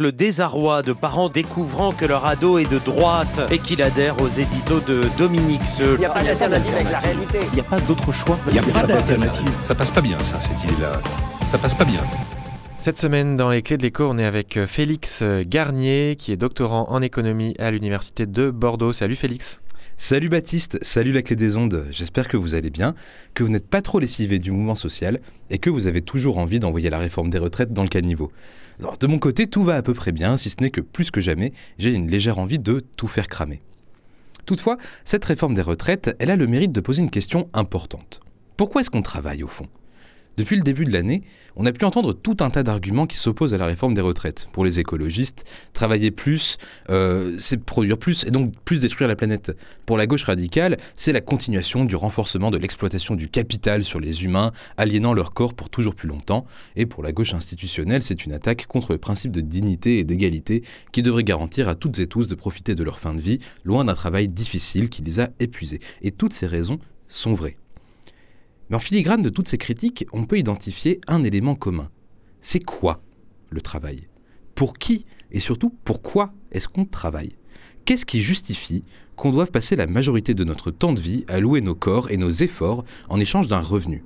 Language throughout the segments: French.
Le désarroi de parents découvrant que leur ado est de droite et qu'il adhère aux éditos de Dominique Seul. Il n'y a pas d'alternative avec la réalité. Il n'y a pas d'autre choix. Il n'y a pas d'alternative. Ça passe pas bien, ça, cette idée-là. Ça passe pas bien. Cette semaine, dans les clés de l'écho, on est avec euh, Félix euh, Garnier, qui est doctorant en économie à l'université de Bordeaux. Salut Félix. Salut Baptiste, salut la clé des ondes, j'espère que vous allez bien, que vous n'êtes pas trop lessivé du mouvement social et que vous avez toujours envie d'envoyer la réforme des retraites dans le caniveau. Alors, de mon côté, tout va à peu près bien, si ce n'est que plus que jamais, j'ai une légère envie de tout faire cramer. Toutefois, cette réforme des retraites, elle a le mérite de poser une question importante. Pourquoi est-ce qu'on travaille au fond? Depuis le début de l'année, on a pu entendre tout un tas d'arguments qui s'opposent à la réforme des retraites. Pour les écologistes, travailler plus, euh, c'est produire plus et donc plus détruire la planète. Pour la gauche radicale, c'est la continuation du renforcement de l'exploitation du capital sur les humains, aliénant leur corps pour toujours plus longtemps. Et pour la gauche institutionnelle, c'est une attaque contre le principe de dignité et d'égalité qui devrait garantir à toutes et tous de profiter de leur fin de vie, loin d'un travail difficile qui les a épuisés. Et toutes ces raisons sont vraies. Mais en filigrane de toutes ces critiques, on peut identifier un élément commun. C'est quoi le travail? Pour qui et surtout pourquoi est-ce qu'on travaille? Qu'est-ce qui justifie qu'on doive passer la majorité de notre temps de vie à louer nos corps et nos efforts en échange d'un revenu?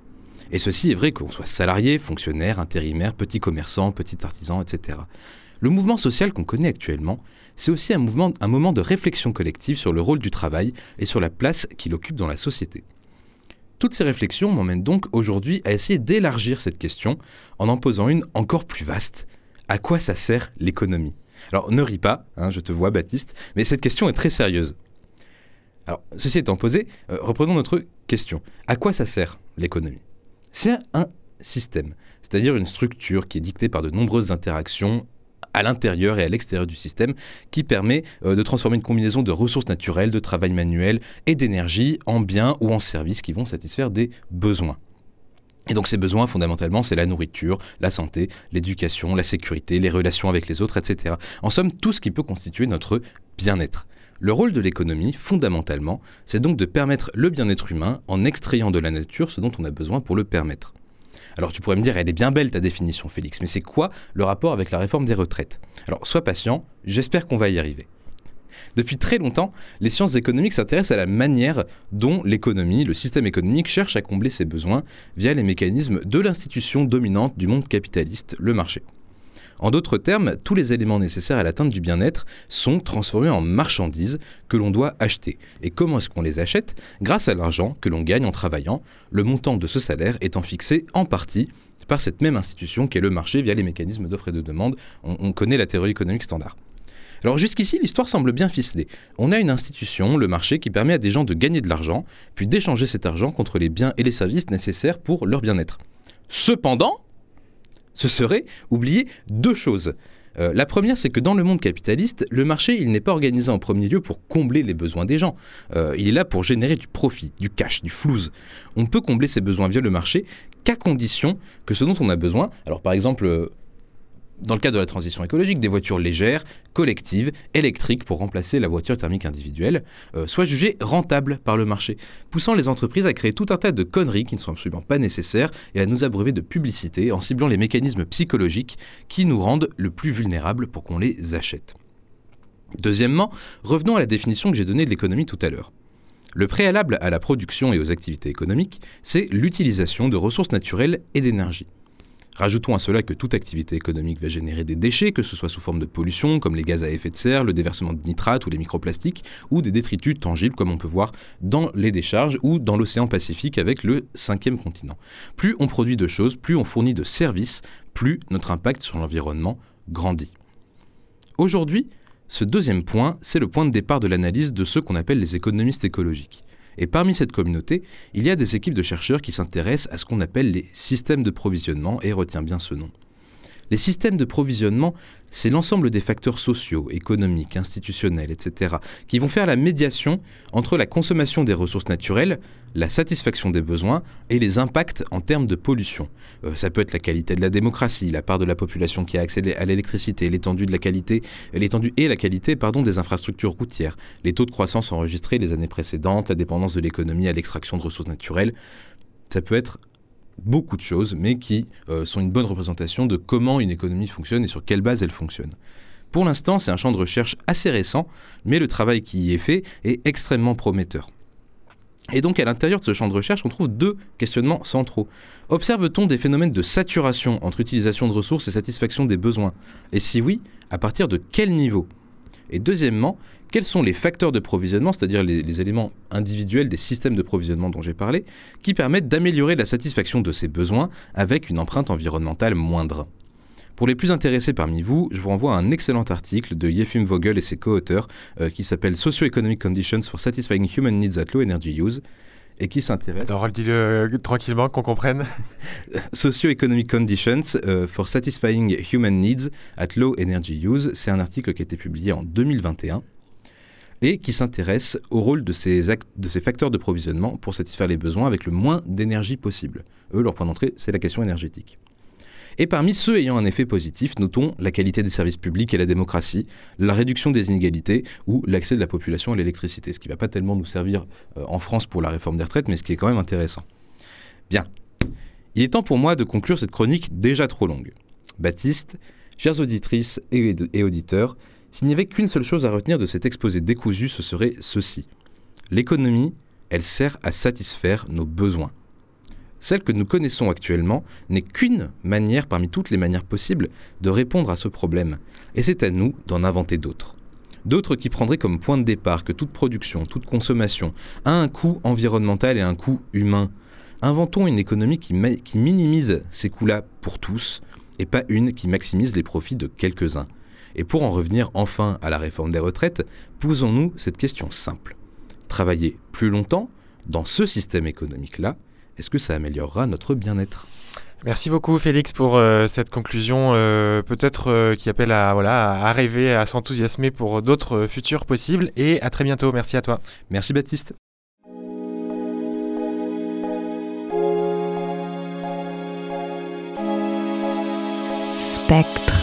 Et ceci est vrai qu'on soit salarié, fonctionnaire, intérimaire, petit commerçant, petit artisan, etc. Le mouvement social qu'on connaît actuellement, c'est aussi un, un moment de réflexion collective sur le rôle du travail et sur la place qu'il occupe dans la société. Toutes ces réflexions m'emmènent donc aujourd'hui à essayer d'élargir cette question en en posant une encore plus vaste. À quoi ça sert l'économie? Alors ne ris pas, hein, je te vois Baptiste, mais cette question est très sérieuse. Alors, ceci étant posé, euh, reprenons notre question. À quoi ça sert l'économie? C'est un système, c'est-à-dire une structure qui est dictée par de nombreuses interactions à l'intérieur et à l'extérieur du système qui permet euh, de transformer une combinaison de ressources naturelles, de travail manuel et d'énergie en biens ou en services qui vont satisfaire des besoins. Et donc ces besoins, fondamentalement, c'est la nourriture, la santé, l'éducation, la sécurité, les relations avec les autres, etc. En somme, tout ce qui peut constituer notre bien-être. Le rôle de l'économie, fondamentalement, c'est donc de permettre le bien-être humain en extrayant de la nature ce dont on a besoin pour le permettre. Alors tu pourrais me dire, elle est bien belle ta définition, Félix, mais c'est quoi le rapport avec la réforme des retraites? Alors sois patient, j'espère qu'on va y arriver. Depuis très longtemps, les sciences économiques s'intéressent à la manière dont l'économie, le système économique cherche à combler ses besoins via les mécanismes de l'institution dominante du monde capitaliste, le marché. En d'autres termes, tous les éléments nécessaires à l'atteinte du bien-être sont transformés en marchandises que l'on doit acheter. Et comment est-ce qu'on les achète? Grâce à l'argent que l'on gagne en travaillant, le montant de ce salaire étant fixé en partie par cette même institution qu'est le marché via les mécanismes d'offre et de demande. On, connaît la théorie économique standard. Alors jusqu'ici, l'histoire semble bien ficelée. On a une institution, le marché, qui permet à des gens de gagner de l'argent, puis d'échanger cet argent contre les biens et les services nécessaires pour leur bien-être. Cependant, ce serait oublier deux choses. Euh, la première, c'est que dans le monde capitaliste, le marché, il n'est pas organisé en premier lieu pour combler les besoins des gens. Euh, il est là pour générer du profit, du cash, du flouze. On peut combler ces besoins via le marché qu'à condition que ce dont on a besoin, alors par exemple, euh, dans le cadre de la transition écologique, des voitures légères, collectives, électriques pour remplacer la voiture thermique individuelle, euh, soient jugées rentables par le marché, poussant les entreprises à créer tout un tas de conneries qui ne sont absolument pas nécessaires et à nous abreuver de publicité en ciblant les mécanismes psychologiques qui nous rendent le plus vulnérables pour qu'on les achète. Deuxièmement, revenons à la définition que j'ai donnée de l'économie tout à l'heure. Le préalable à la production et aux activités économiques, c'est l'utilisation de ressources naturelles et d'énergie. Rajoutons à cela que toute activité économique va générer des déchets, que ce soit sous forme de pollution, comme les gaz à effet de serre, le déversement de nitrates ou les microplastiques, ou des détritus tangibles, comme on peut voir dans les décharges ou dans l'océan Pacifique avec le cinquième continent. Plus on produit de choses, plus on fournit de services, plus notre impact sur l'environnement grandit. Aujourd'hui, ce deuxième point, c'est le point de départ de l'analyse de ceux qu'on appelle les économistes écologiques. Et parmi cette communauté, il y a des équipes de chercheurs qui s'intéressent à ce qu'on appelle les systèmes de provisionnement, et retiens bien ce nom. Les systèmes de provisionnement, c'est l'ensemble des facteurs sociaux, économiques, institutionnels, etc., qui vont faire la médiation entre la consommation des ressources naturelles, la satisfaction des besoins et les impacts en termes de pollution. Euh, ça peut être la qualité de la démocratie, la part de la population qui a accès à l'électricité, l'étendue de la qualité, l'étendue et la qualité des infrastructures routières, les taux de croissance enregistrés les années précédentes, la dépendance de l'économie à l'extraction de ressources naturelles. Ça peut être beaucoup de choses, mais qui euh, sont une bonne représentation de comment une économie fonctionne et sur quelle base elle fonctionne. Pour l'instant, c'est un champ de recherche assez récent, mais le travail qui y est fait est extrêmement prometteur. Et donc à l'intérieur de ce champ de recherche, on trouve deux questionnements centraux. Observe-t-on des phénomènes de saturation entre utilisation de ressources et satisfaction des besoins? Et si oui, à partir de quel niveau? Et deuxièmement, quels sont les facteurs de provisionnement, c'est-à-dire les, éléments individuels des systèmes de provisionnement dont j'ai parlé, qui permettent d'améliorer la satisfaction de ces besoins avec une empreinte environnementale moindre? Pour les plus intéressés parmi vous, je vous renvoie à un excellent article de Yefim Vogel et ses co-auteurs euh, qui s'appelle Socio-Economic Conditions for Satisfying Human Needs at Low Energy Use et qui s'intéresse. Alors, dis-le euh, tranquillement, qu'on comprenne. Socio-Economic Conditions euh, for Satisfying Human Needs at Low Energy Use. C'est un article qui a été publié en 2021 et qui s'intéresse au rôle de ces, de ces facteurs de provisionnement pour satisfaire les besoins avec le moins d'énergie possible. Eux, leur point d'entrée, c'est la question énergétique. Et parmi ceux ayant un effet positif, notons la qualité des services publics et la démocratie, la réduction des inégalités ou l'accès de la population à l'électricité, ce qui ne va pas tellement nous servir euh, en France pour la réforme des retraites, mais ce qui est quand même intéressant. Bien. Il est temps pour moi de conclure cette chronique déjà trop longue. Baptiste, chères auditrices et, et auditeurs, s'il n'y avait qu'une seule chose à retenir de cet exposé décousu, ce serait ceci. L'économie, elle sert à satisfaire nos besoins. Celle que nous connaissons actuellement n'est qu'une manière parmi toutes les manières possibles de répondre à ce problème, et c'est à nous d'en inventer d'autres. D'autres qui prendraient comme point de départ que toute production, toute consommation a un coût environnemental et un coût humain. Inventons une économie qui, minimise ces coûts-là pour tous, et pas une qui maximise les profits de quelques-uns. Et pour en revenir enfin à la réforme des retraites, posons-nous cette question simple. Travailler plus longtemps dans ce système économique-là, est-ce que ça améliorera notre bien-être? Merci beaucoup Félix pour euh, cette conclusion euh, peut-être euh, qui appelle à, voilà, à rêver, à s'enthousiasmer pour d'autres futurs possibles et à très bientôt. Merci à toi. Merci Baptiste. Spectre.